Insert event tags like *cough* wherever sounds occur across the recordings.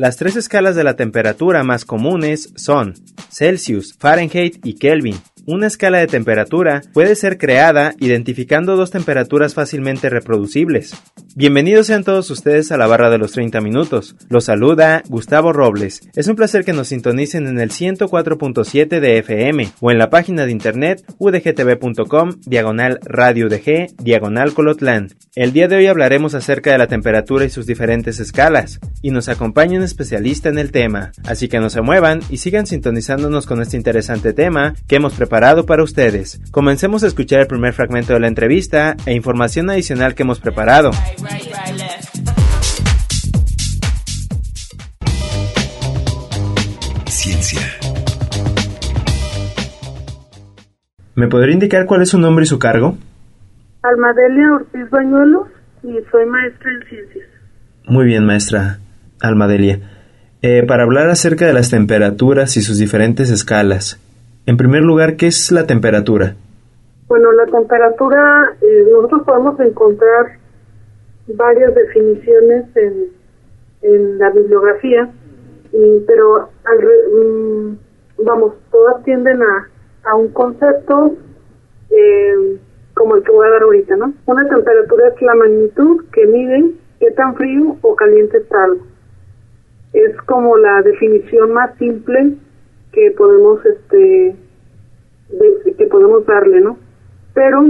Las tres escalas de la temperatura más comunes son Celsius, Fahrenheit y Kelvin. Una escala de temperatura puede ser creada identificando dos temperaturas fácilmente reproducibles. Bienvenidos sean todos ustedes a la barra de los 30 minutos. Los saluda Gustavo Robles. Es un placer que nos sintonicen en el 104.7 de FM o en la página de internet udgtv.com diagonal radio UDG diagonal colotlán. El día de hoy hablaremos acerca de la temperatura y sus diferentes escalas y nos acompaña un especialista en el tema. Así que no se muevan y sigan sintonizándonos con este interesante tema que hemos preparado para ustedes. Comencemos a escuchar el primer fragmento de la entrevista e información adicional que hemos preparado. Ciencia, ¿Me podría indicar cuál es su nombre y su cargo? Almadelia Ortiz Bañuelos y soy maestra en ciencias. Muy bien, maestra Almadelia. Eh, para hablar acerca de las temperaturas y sus diferentes escalas, en primer lugar, ¿qué es la temperatura? Bueno, la temperatura, eh, nosotros podemos encontrar varias definiciones en, en la bibliografía, y, pero al mm, vamos, todas tienden a, a un concepto eh, como el que voy a dar ahorita, ¿no? Una temperatura es la magnitud que mide qué tan frío o caliente está algo. Es como la definición más simple que podemos este que podemos darle, ¿no? Pero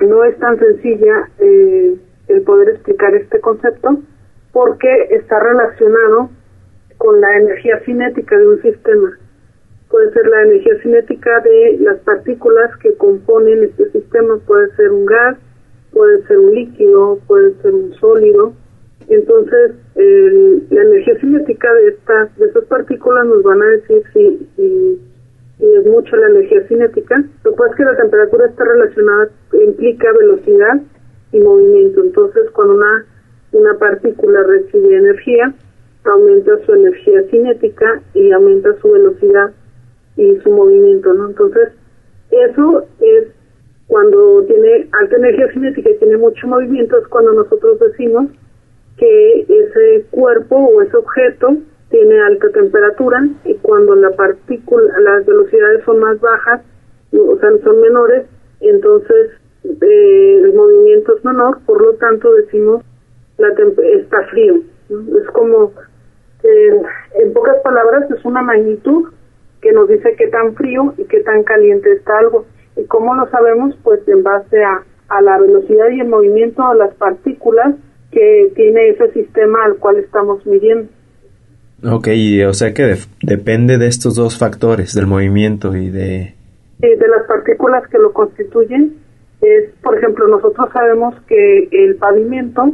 no es tan sencilla eh, el poder explicar este concepto porque está relacionado con la energía cinética de un sistema. Puede ser la energía cinética de las partículas que componen este sistema, puede ser un gas, puede ser un líquido, puede ser un sólido. Entonces, el- la energía cinética de estas de estas partículas nos van a decir si, si, si es mucho la energía cinética. Lo que pasa es que la temperatura está relacionada, implica velocidad y movimiento. Entonces, cuando una, una partícula recibe energía, aumenta su energía cinética y aumenta su velocidad y su movimiento, ¿no? Entonces, eso es cuando tiene alta energía cinética y tiene mucho movimiento, es cuando nosotros decimos que ese cuerpo o ese objeto tiene alta temperatura y cuando la partícula, las velocidades son más bajas, o sea, son menores, entonces eh, el movimiento es menor, por lo tanto decimos la está frío. Es como, en pocas palabras, es una magnitud que nos dice qué tan frío y qué tan caliente está algo. ¿Y cómo lo sabemos? Pues en base a, a la velocidad y el movimiento de las partículas que tiene ese sistema al cual estamos midiendo. Ok, o sea que def- depende de estos dos factores, del movimiento y de... Eh, de las partículas que lo constituyen es, por ejemplo, nosotros sabemos que el pavimento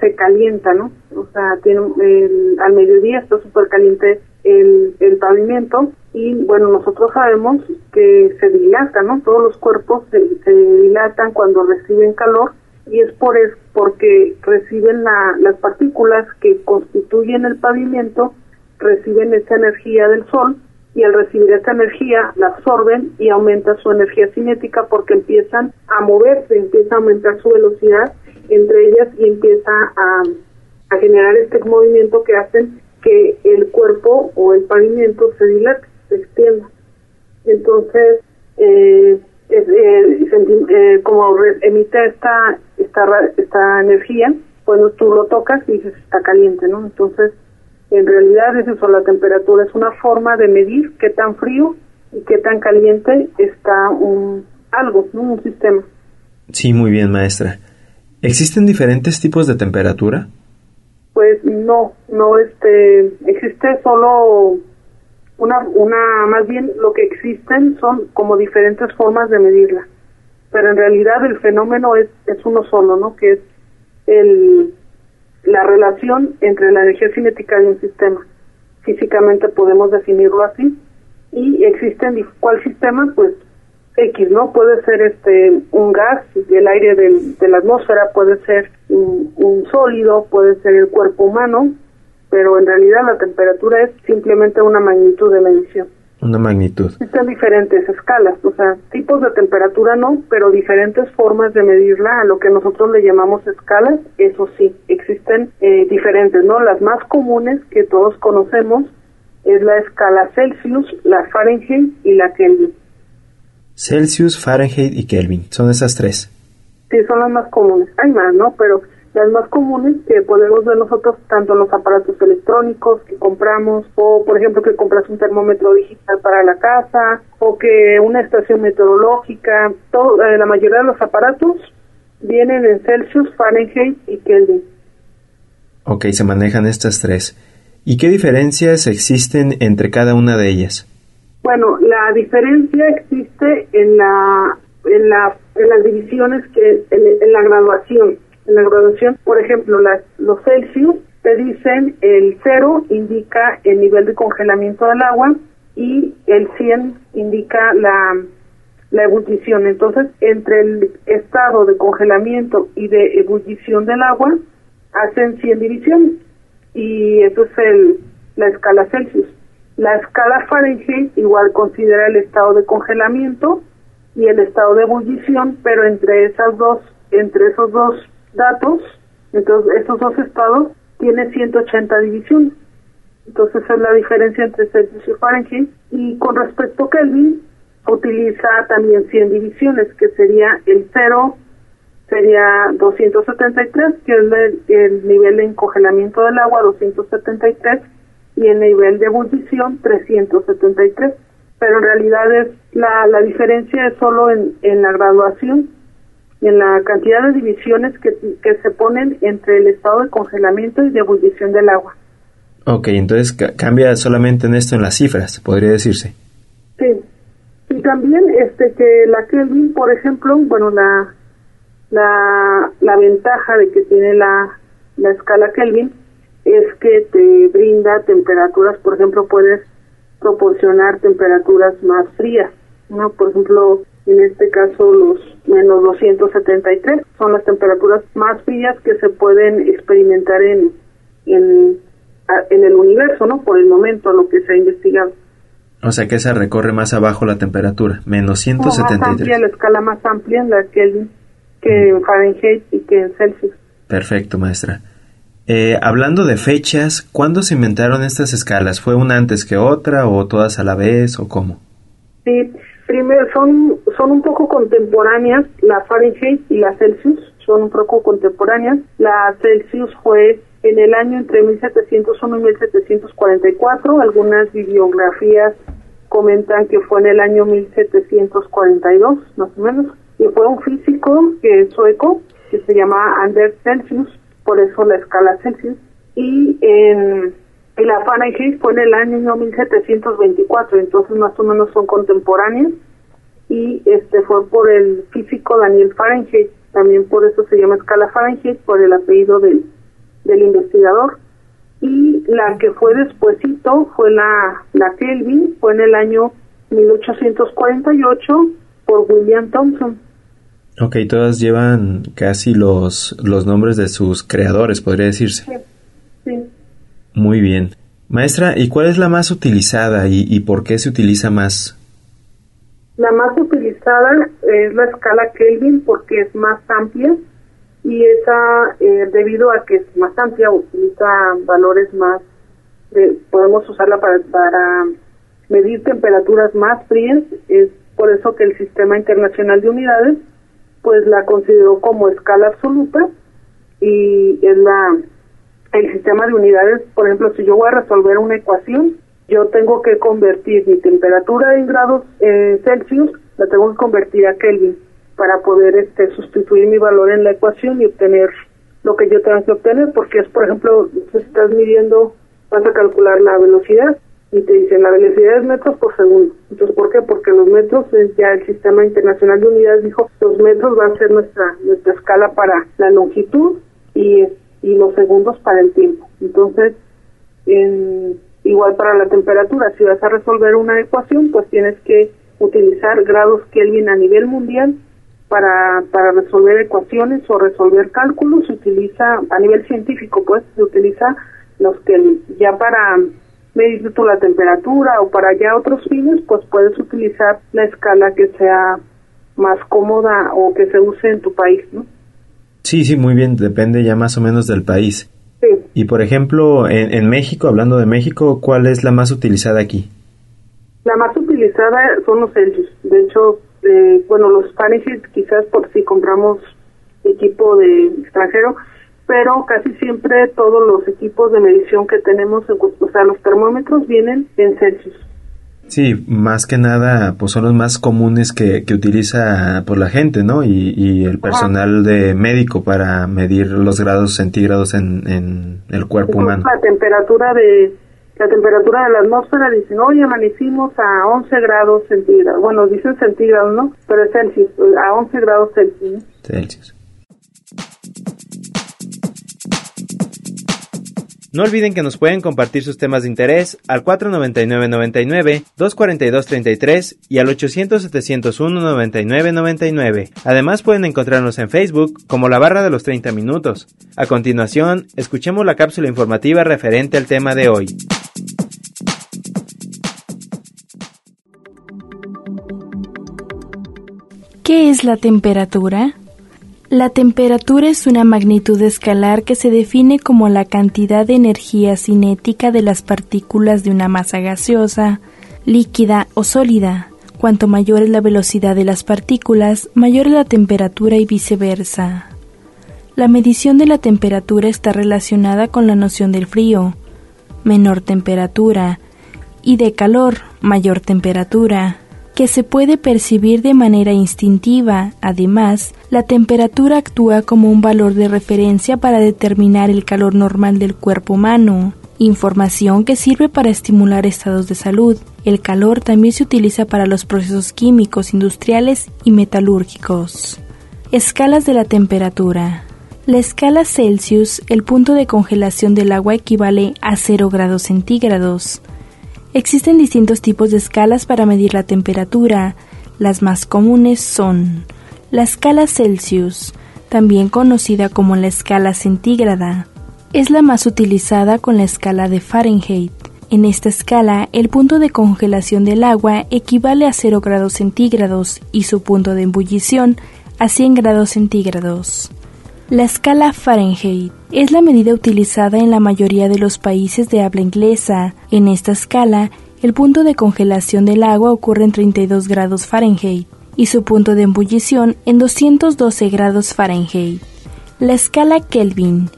se calienta, ¿no? O sea, tiene, el- al mediodía está súper caliente el, el pavimento y, bueno, nosotros sabemos que se dilata, ¿no? Todos los cuerpos se, se dilatan cuando reciben calor y es por es porque reciben la, las partículas que constituyen el pavimento, reciben esta energía del sol y al recibir esta energía la absorben y aumenta su energía cinética porque empiezan a moverse, empieza a aumentar su velocidad entre ellas y empieza a, a generar este movimiento que hacen que el cuerpo o el pavimento se dilate, se extienda. Entonces, eh, eh, eh, como emite esta, esta, esta energía, bueno, tú lo tocas y dices está caliente, ¿no? Entonces, en realidad es eso, la temperatura es una forma de medir qué tan frío y qué tan caliente está un algo, ¿no? un sistema. Sí, muy bien, maestra. ¿Existen diferentes tipos de temperatura? Pues no, no este existe solo una una más bien lo que existen son como diferentes formas de medirla. Pero en realidad el fenómeno es es uno solo, ¿no? Que es el la relación entre la energía cinética de un sistema. Físicamente podemos definirlo así. Y existen, ¿cuál sistema? Pues X, ¿no? Puede ser este un gas, el aire de la atmósfera, puede ser un, un sólido, puede ser el cuerpo humano, pero en realidad la temperatura es simplemente una magnitud de medición. Una magnitud. Existen diferentes escalas, o sea, tipos de temperatura no, pero diferentes formas de medirla, a lo que nosotros le llamamos escalas, eso sí, existen eh, diferentes, ¿no? Las más comunes que todos conocemos es la escala Celsius, la Fahrenheit y la Kelvin. Celsius, Fahrenheit y Kelvin, son esas tres. Sí, son las más comunes. Hay más, ¿no? Pero las más comunes que podemos ver nosotros tanto en los aparatos electrónicos que compramos o por ejemplo que compras un termómetro digital para la casa o que una estación meteorológica, todo, eh, la mayoría de los aparatos vienen en Celsius, Fahrenheit y Kelvin. Ok, se manejan estas tres. ¿Y qué diferencias existen entre cada una de ellas? Bueno, la diferencia existe en la en, la, en las divisiones que en la graduación en la graduación, por ejemplo, las, los Celsius te dicen el cero indica el nivel de congelamiento del agua y el 100 indica la, la ebullición. Entonces, entre el estado de congelamiento y de ebullición del agua, hacen 100 divisiones. Y eso es el, la escala Celsius. La escala Fahrenheit igual considera el estado de congelamiento y el estado de ebullición, pero entre esas dos, entre esos dos datos, entonces estos dos estados tienen 180 divisiones. Entonces es la diferencia entre Celsius y Fahrenheit. Y con respecto a Kelvin, utiliza también 100 divisiones, que sería el 0 sería 273, que es el, nivel de encongelamiento del agua, 273, y el nivel de ebullición, 373. Pero en realidad es la, la diferencia es solo en, en la graduación en la cantidad de divisiones que, que se ponen entre el estado de congelamiento y de ebullición del agua. Ok, entonces cambia solamente en esto en las cifras, podría decirse. Sí. Y también este que la Kelvin, por ejemplo, bueno, la la, la ventaja de que tiene la, la escala Kelvin es que te brinda temperaturas, por ejemplo, puedes proporcionar temperaturas más frías, ¿no? Por ejemplo, en este caso los menos 273 son las temperaturas más frías que se pueden experimentar en, en, en el universo, ¿no? Por el momento, lo que se ha investigado. O sea que se recorre más abajo la temperatura, menos 173. más amplia, la escala más amplia en la que, que en Fahrenheit y que en Celsius. Perfecto, maestra. Eh, hablando de fechas, ¿cuándo se inventaron estas escalas? ¿Fue una antes que otra o todas a la vez o cómo? Sí, primero son, son un poco contemporáneas, la Fahrenheit y la Celsius son un poco contemporáneas. La Celsius fue en el año entre 1701 y 1744, algunas bibliografías comentan que fue en el año 1742, más o menos, y fue un físico que sueco, que se llama Anders Celsius, por eso la escala Celsius, y en y la Fahrenheit fue en el año 1724, entonces más o menos son contemporáneos y este fue por el físico Daniel Fahrenheit, también por eso se llama escala Fahrenheit por el apellido del, del investigador y la que fue despuesito fue la la Kelvin, fue en el año 1848 por William Thompson. Ok, todas llevan casi los, los nombres de sus creadores, podría decirse. Sí, sí. Muy bien. Maestra, ¿y cuál es la más utilizada y, por qué se utiliza más? La más utilizada es la escala Kelvin porque es más amplia y esa, eh, debido a que es más amplia, utiliza valores más, podemos usarla para, para medir temperaturas más frías, es por eso que el Sistema Internacional de Unidades pues la consideró como escala absoluta y es la el sistema de unidades, por ejemplo, si yo voy a resolver una ecuación, yo tengo que convertir mi temperatura en grados eh, Celsius, la tengo que convertir a Kelvin para poder este sustituir mi valor en la ecuación y obtener lo que yo tengo que obtener, porque es, por ejemplo, si estás midiendo, vas a calcular la velocidad y te dicen la velocidad es metros por segundo. Entonces, ¿por qué? Porque los metros, ya el Sistema Internacional de Unidades dijo, los metros van a ser nuestra, nuestra escala para la longitud y y los segundos para el tiempo. Entonces, igual para la temperatura, si vas a resolver una ecuación, pues tienes que utilizar grados Kelvin a nivel mundial para, para resolver ecuaciones o resolver cálculos, se utiliza, a nivel científico, pues, se utiliza los Kelvin. Ya para medir tú la temperatura o para ya otros fines, pues puedes utilizar la escala que sea más cómoda o que se use en tu país, ¿no? Sí, sí, muy bien, depende ya más o menos del país. Y por ejemplo, en, en México, hablando de México, ¿cuál es la más utilizada aquí? La más utilizada son los Celsius. De hecho, eh, bueno, los Fahrenheit quizás por si compramos equipo de extranjero, pero casi siempre todos los equipos de medición que tenemos, o sea, los termómetros vienen en Celsius. Sí, más que nada, pues son los más comunes que, que utiliza por la gente, ¿no? Y, y el personal de médico para medir los grados centígrados en, en el cuerpo humano. La temperatura de la temperatura de la atmósfera dicen, hoy amanecimos a 11 grados centígrados. Bueno, dicen centígrados, ¿no? Pero es Celsius, a 11 grados Celsius. Celsius. No olviden que nos pueden compartir sus temas de interés al 499-99, 242-33 y al 800-701-9999. Además pueden encontrarnos en Facebook como la barra de los 30 minutos. A continuación, escuchemos la cápsula informativa referente al tema de hoy. ¿Qué es la temperatura? La temperatura es una magnitud escalar que se define como la cantidad de energía cinética de las partículas de una masa gaseosa, líquida o sólida. Cuanto mayor es la velocidad de las partículas, mayor es la temperatura y viceversa. La medición de la temperatura está relacionada con la noción del frío, menor temperatura, y de calor, mayor temperatura que se puede percibir de manera instintiva. Además, la temperatura actúa como un valor de referencia para determinar el calor normal del cuerpo humano, información que sirve para estimular estados de salud. El calor también se utiliza para los procesos químicos, industriales y metalúrgicos. Escalas de la temperatura. La escala Celsius, el punto de congelación del agua equivale a 0 grados centígrados. Existen distintos tipos de escalas para medir la temperatura. Las más comunes son la escala Celsius, también conocida como la escala centígrada. Es la más utilizada con la escala de Fahrenheit. En esta escala, el punto de congelación del agua equivale a 0 grados centígrados y su punto de ebullición a 100 grados centígrados. La escala Fahrenheit es la medida utilizada en la mayoría de los países de habla inglesa. En esta escala, el punto de congelación del agua ocurre en 32 grados Fahrenheit y su punto de ebullición en 212 grados Fahrenheit. La escala Kelvin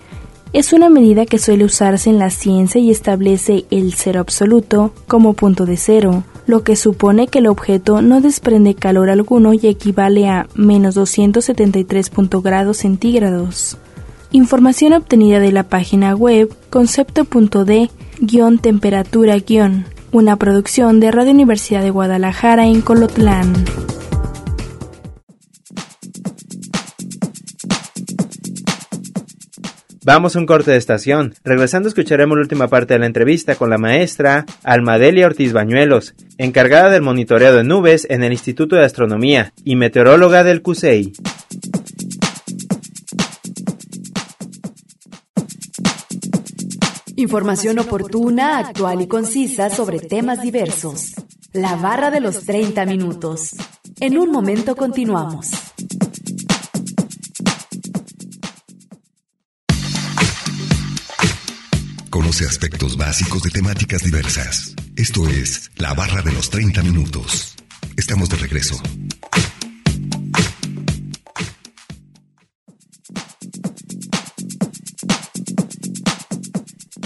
es una medida que suele usarse en la ciencia y establece el cero absoluto como punto de cero, lo que supone que el objeto no desprende calor alguno y equivale a menos 273 grados centígrados. Información obtenida de la página web concepto.d-temperatura- una producción de Radio Universidad de Guadalajara en Colotlán. Vamos a un corte de estación. Regresando escucharemos la última parte de la entrevista con la maestra Almadelia Ortiz Bañuelos, encargada del monitoreo de nubes en el Instituto de Astronomía y meteoróloga del CUSEI. Información oportuna, actual y concisa sobre temas diversos. La barra de los 30 minutos. En un momento continuamos. Conoce aspectos básicos de temáticas diversas. Esto es La Barra de los 30 Minutos. Estamos de regreso.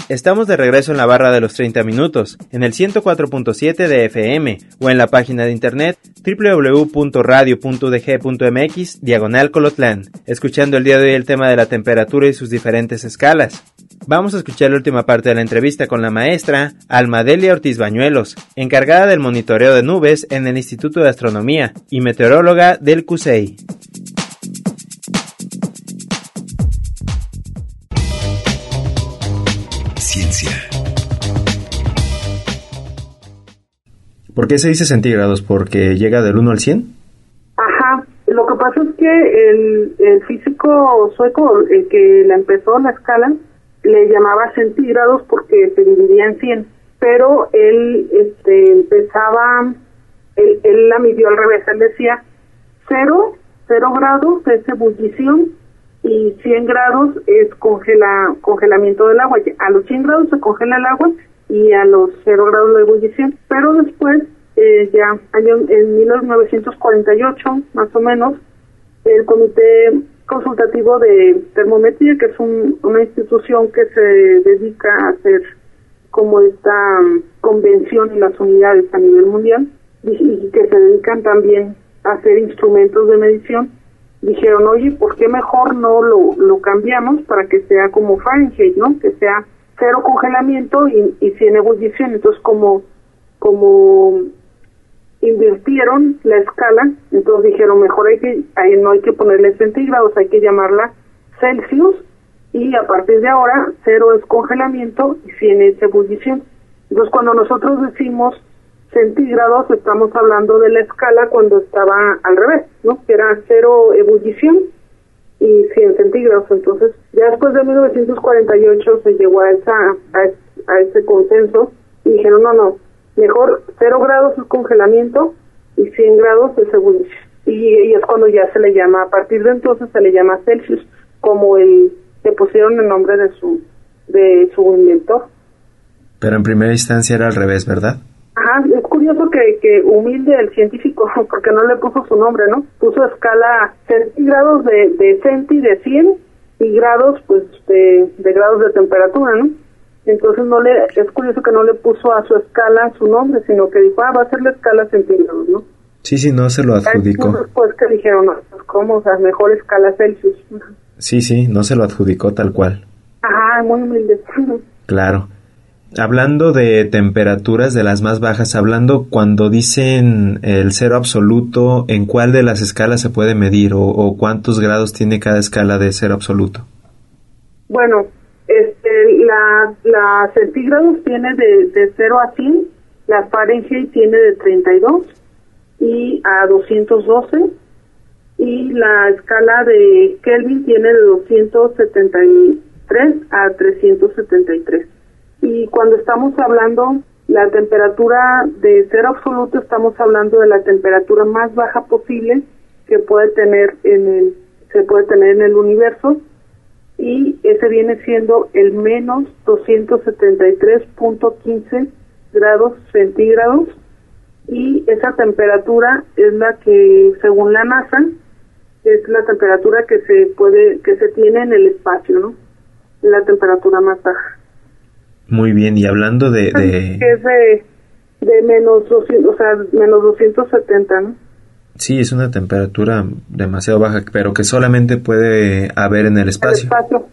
Estamos de regreso en la barra de los 30 minutos, en el 104.7 de FM o en la página de internet www.radio.dg.mx diagonal Colotlán, escuchando el día de hoy el tema de la temperatura y sus diferentes escalas. Vamos a escuchar la última parte de la entrevista con la maestra Almadelia Ortiz Bañuelos, encargada del monitoreo de nubes en el Instituto de Astronomía y meteoróloga del CUSEI. ciencia. ¿Por qué se dice centígrados? ¿Porque llega del 1 al 100? Ajá, lo que pasa es que el, el físico sueco, el que la empezó la escala, le llamaba centígrados porque se dividía en 100, pero él este, empezaba, él, él la midió al revés, él decía 0, 0 grados es ebullición y 100 grados es congela, congelamiento del agua. A los 100 grados se congela el agua y a los 0 grados la ebullición. Pero después, eh, ya año, en 1948 más o menos, el Comité Consultativo de Termometría, que es una institución que se dedica a hacer como esta um, convención en las unidades a nivel mundial y que se dedican también a hacer instrumentos de medición, dijeron, oye, ¿por qué mejor no lo, lo cambiamos para que sea como Fahrenheit, ¿no? Que sea cero congelamiento y, y 100 ebullición. Entonces, como, como invirtieron la escala, entonces dijeron, mejor hay que, ahí no hay que ponerle centígrados, hay que llamarla Celsius y a partir de ahora cero es congelamiento y 100 es ebullición. Entonces, cuando nosotros decimos centígrados, estamos hablando de la escala cuando estaba al revés, ¿no? Que era cero ebullición y 100 centígrados. Entonces, ya después de 1948 se llegó a, esa, a, ese consenso y dijeron, no, no, mejor cero grados es congelamiento y 100 grados es ebullición. Y, es cuando ya se le llama, a partir de entonces se le llama Celsius, como el, le pusieron el nombre de su, de su inventor. Pero en primera instancia era al revés, ¿verdad? Ajá, es curioso que, que humilde el científico, *laughs* porque no le puso su nombre, ¿no? Puso escala centígrados de, de centi de 100 y grados, pues, de, de grados de temperatura, ¿no? Entonces no le, es curioso que no le puso a su escala su nombre, sino que dijo, ah, va a ser la escala centígrados, ¿no? Sí, sí, no se lo adjudicó. Después que dijeron, pues cómo, o sea, mejor escala Celsius. Sí, sí, no se lo adjudicó tal cual. Ajá, muy humilde. Claro. Hablando de temperaturas de las más bajas, hablando cuando dicen el cero absoluto, ¿en cuál de las escalas se puede medir o, cuántos grados tiene cada escala de cero absoluto? Bueno, este, la, la centígrados tiene de, de 0 a 100, la Fahrenheit tiene de 32 y a 212 y la escala de Kelvin tiene de 273 a 373 y cuando estamos hablando la temperatura de cero absoluto estamos hablando de la temperatura más baja posible que puede tener en el se puede tener en el universo y ese viene siendo el menos 273.15 grados centígrados y esa temperatura es la que según la NASA es la temperatura que se puede que se tiene en el espacio, ¿no? La temperatura más baja. Muy bien, y hablando de... de... Es de, menos, 200, o sea, menos 270, ¿no? Sí, es una temperatura demasiado baja, pero que solamente puede haber en el espacio. El espacio.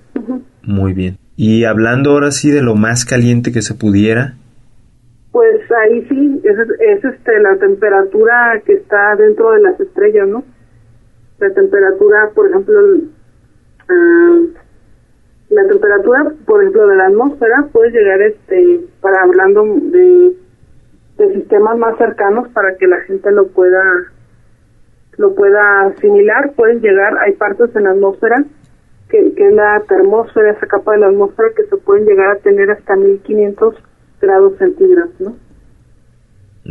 Muy bien. Y hablando ahora sí de lo más caliente que se pudiera. Pues ahí sí, es, es este, la temperatura que está dentro de las estrellas, ¿no? La temperatura, por ejemplo, uh, la temperatura, por ejemplo, de la atmósfera puede llegar, este, para hablando de, de sistemas más cercanos para que la gente lo pueda lo pueda asimilar, pueden llegar, hay partes en la atmósfera que, que es la termósfera, esa capa de la atmósfera que se pueden llegar a tener hasta 1500 grados centígrados, ¿no?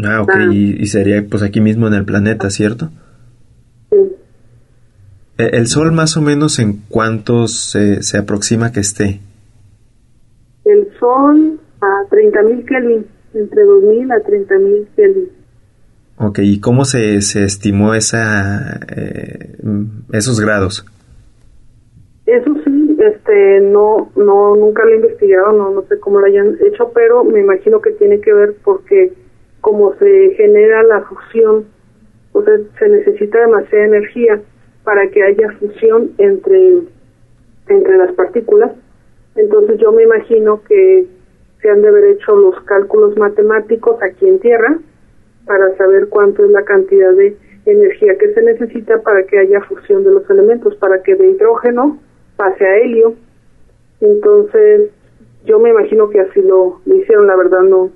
Ah, ok, ah. y, sería pues aquí mismo en el planeta, ¿cierto? Sí. Eh, ¿El Sol más o menos en cuántos se, se aproxima que esté? El Sol a 30.000 Kelvin, entre 2.000 a 30.000 Kelvin. Ok, ¿y cómo se, se estimó esa, eh, esos grados? Eso sí, este, no, no, nunca lo he investigado, no, no sé cómo lo hayan hecho, pero me imagino que tiene que ver porque como se genera la fusión, o sea, se necesita demasiada energía para que haya fusión entre, entre las partículas. Entonces yo me imagino que se han de haber hecho los cálculos matemáticos aquí en Tierra para saber cuánto es la cantidad de energía que se necesita para que haya fusión de los elementos, para que de hidrógeno pase a helio. Entonces, yo me imagino que así lo, lo hicieron, la verdad no,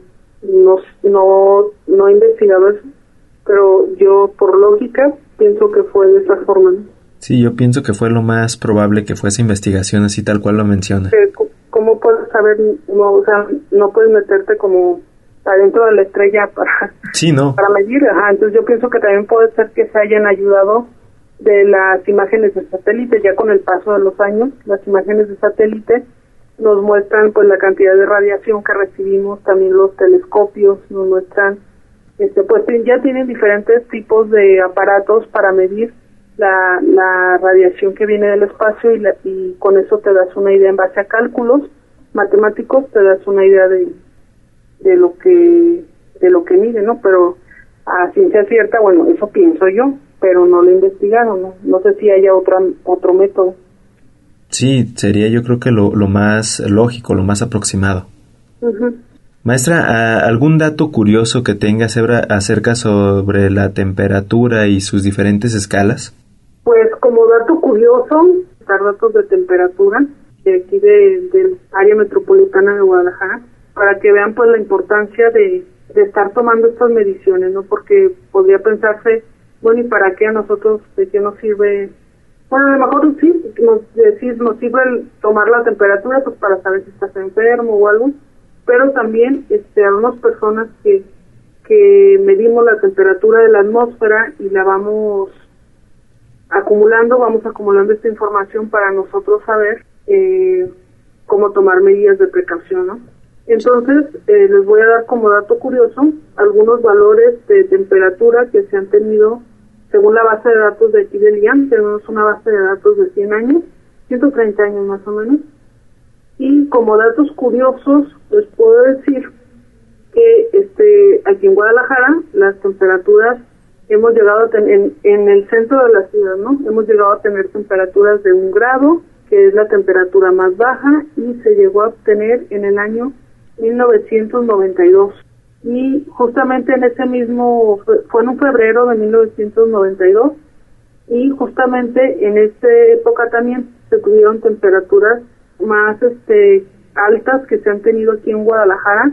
no, no, no he investigado eso, pero yo por lógica pienso que fue de esa forma. Sí, yo pienso que fue lo más probable que fuese investigación así tal cual lo menciona. ¿Cómo puedes saber? No, o sea, no puedes meterte como adentro de la estrella para, sí, no. *laughs* para medir. Ajá, entonces yo pienso que también puede ser que se hayan ayudado de las imágenes de satélite, ya con el paso de los años, las imágenes de satélite nos muestran pues la cantidad de radiación que recibimos, también los telescopios nos muestran, este pues ya tienen diferentes tipos de aparatos para medir la, la radiación que viene del espacio y, y con eso te das una idea en base a cálculos matemáticos, te das una idea de, de lo que de lo que mide, ¿no? Pero a ciencia cierta, bueno, eso pienso yo, pero no lo he investigado, ¿no? No sé si haya otra, otro método. Sí, sería yo creo que lo, lo más lógico, lo más aproximado. Maestra, ¿algún dato curioso que tenga acerca sobre la temperatura y sus diferentes escalas? Pues como dato curioso, dar datos de temperatura de aquí de, del área metropolitana de Guadalajara, para que vean pues la importancia de, estar tomando estas mediciones, ¿no? Porque podría pensarse, bueno, ¿y para qué a nosotros, de qué nos sirve bueno, a lo mejor sí, nos, decir, nos sirve el tomar la temperatura pues para saber si estás enfermo o algo, pero también este, algunas personas que, que medimos la temperatura de la atmósfera y la vamos acumulando, vamos acumulando esta información para nosotros saber eh, cómo tomar medidas de precaución, ¿no? Entonces, eh, les voy a dar como dato curioso algunos valores de temperatura que se han tenido según la base de datos de aquí del IAM, tenemos una base de datos de 100 años, 130 años más o menos. Y como datos curiosos, les puedo decir que este aquí en Guadalajara las temperaturas hemos llegado a tener en, el centro de la ciudad, ¿no? Hemos llegado a tener temperaturas de un grado, que es la temperatura más baja, y se llegó a obtener en el año 1992 y justamente en ese mismo, fue en un febrero de 1992 y justamente en esa época también se tuvieron temperaturas más este altas que se han tenido aquí en Guadalajara.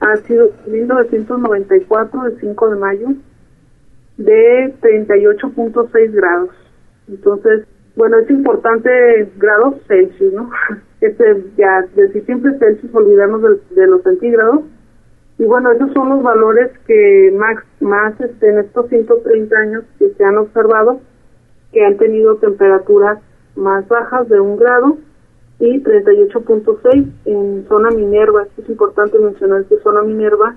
Ha sido 1994, el 5 de mayo, de 38.6 grados. Entonces, bueno, es importante grados Celsius, ¿no? *laughs* Este, ya, decir siempre Celsius, olvidarnos de los centígrados, y bueno, esos son los valores que más, más este, en estos 130 años que se han observado, que han tenido temperaturas más bajas de un grado y 38.6 en zona Minerva. es importante mencionar que zona Minerva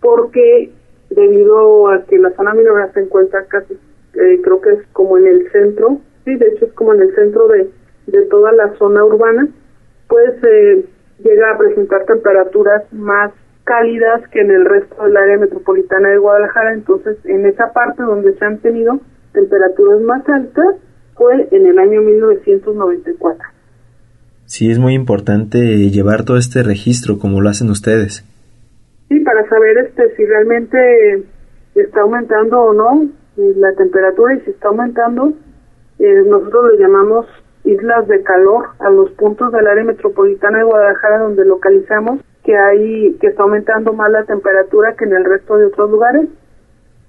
porque debido a que la zona Minerva se encuentra casi, eh, creo que es como en el centro, sí, de hecho es como en el centro de, de toda la zona urbana, pues eh, llega a presentar temperaturas más cálidas que en el resto del área metropolitana de Guadalajara, entonces en esa parte donde se han tenido temperaturas más altas fue en el año 1994. Sí, es muy importante llevar todo este registro como lo hacen ustedes. Sí, para saber este si realmente está aumentando o no eh, la temperatura y si está aumentando, eh, nosotros le llamamos islas de calor a los puntos del área metropolitana de Guadalajara donde localizamos que hay que está aumentando más la temperatura que en el resto de otros lugares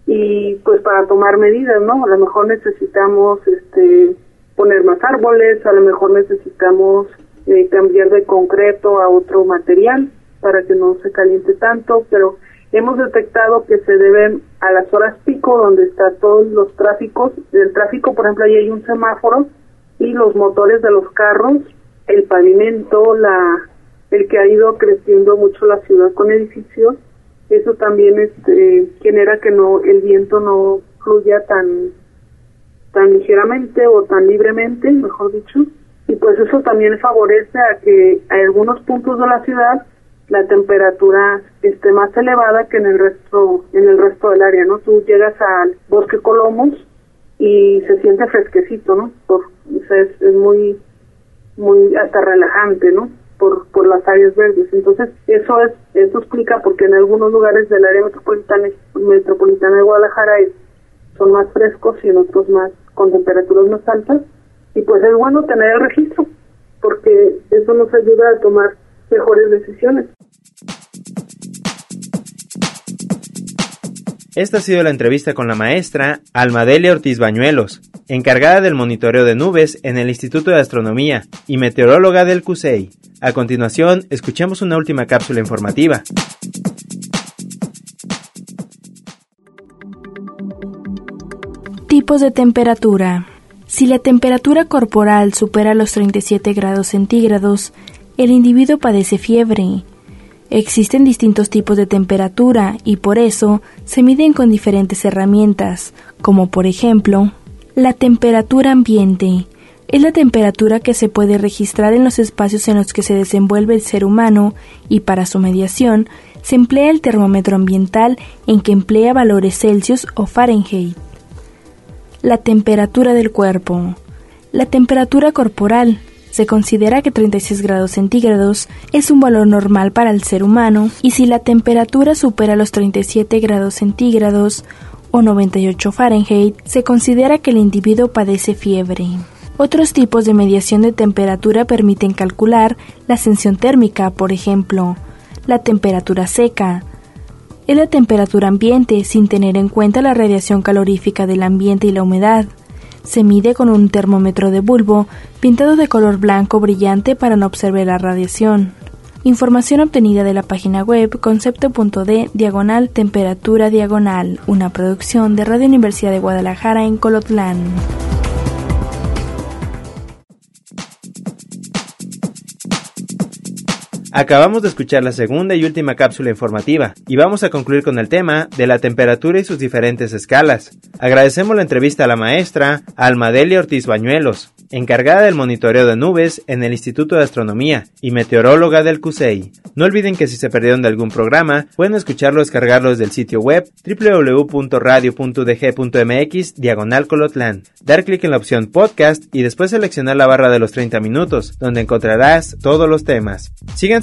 y pues para tomar medidas, ¿no? A lo mejor necesitamos este poner más árboles, a lo mejor necesitamos eh, cambiar de concreto a otro material para que no se caliente tanto, pero hemos detectado que se deben a las horas pico donde está todos los tráficos, el tráfico, por ejemplo, ahí hay un semáforo y los motores de los carros, el pavimento, la el que ha ido creciendo mucho la ciudad con edificios, eso también este, genera que no el viento no fluya tan tan ligeramente o tan libremente, mejor dicho, y pues eso también favorece a que a algunos puntos de la ciudad la temperatura esté más elevada que en el resto en el resto del área, ¿no? Tú llegas al Bosque Colomos y se siente fresquecito, ¿no? Por, es, es muy muy hasta relajante, ¿no? por, por las áreas verdes. Entonces, eso es eso explica porque en algunos lugares del área metropolitana, metropolitana de Guadalajara son más frescos y en otros más con temperaturas más altas. Y pues es bueno tener el registro porque eso nos ayuda a tomar mejores decisiones. Esta ha sido la entrevista con la maestra Almadelia Ortiz Bañuelos, encargada del monitoreo de nubes en el Instituto de Astronomía y meteoróloga del CUSEI. A continuación, escuchemos una última cápsula informativa. Tipos de temperatura. Si la temperatura corporal supera los 37 grados centígrados, el individuo padece fiebre. Existen distintos tipos de temperatura y por eso se miden con diferentes herramientas, como por ejemplo, la temperatura ambiente. Es la temperatura que se puede registrar en los espacios en los que se desenvuelve el ser humano y para su mediación se emplea el termómetro ambiental en que emplea valores Celsius o Fahrenheit. La temperatura del cuerpo. La temperatura corporal se considera que 36 grados centígrados es un valor normal para el ser humano y si la temperatura supera los 37 grados centígrados o 98 Fahrenheit, se considera que el individuo padece fiebre. Otros tipos de mediación de temperatura permiten calcular la ascensión térmica, por ejemplo, la temperatura seca, es la temperatura ambiente sin tener en cuenta la radiación calorífica del ambiente y la humedad. Se mide con un termómetro de bulbo pintado de color blanco brillante para no observar la radiación. Información obtenida de la página web concepto.d diagonal temperatura diagonal, una producción de Radio Universidad de Guadalajara en Colotlán. Acabamos de escuchar la segunda y última cápsula informativa y vamos a concluir con el tema de la temperatura y sus diferentes escalas. Agradecemos la entrevista a la maestra Almadelia Ortiz Bañuelos, encargada del monitoreo de nubes en el Instituto de Astronomía y meteoróloga del CUSEI. No olviden que si se perdieron de algún programa, pueden escucharlo o descargarlo desde sitio web www.radio.dg.mx diagonal colotlán. Dar clic en la opción podcast y después seleccionar la barra de los 30 minutos, donde encontrarás todos los temas. Sigan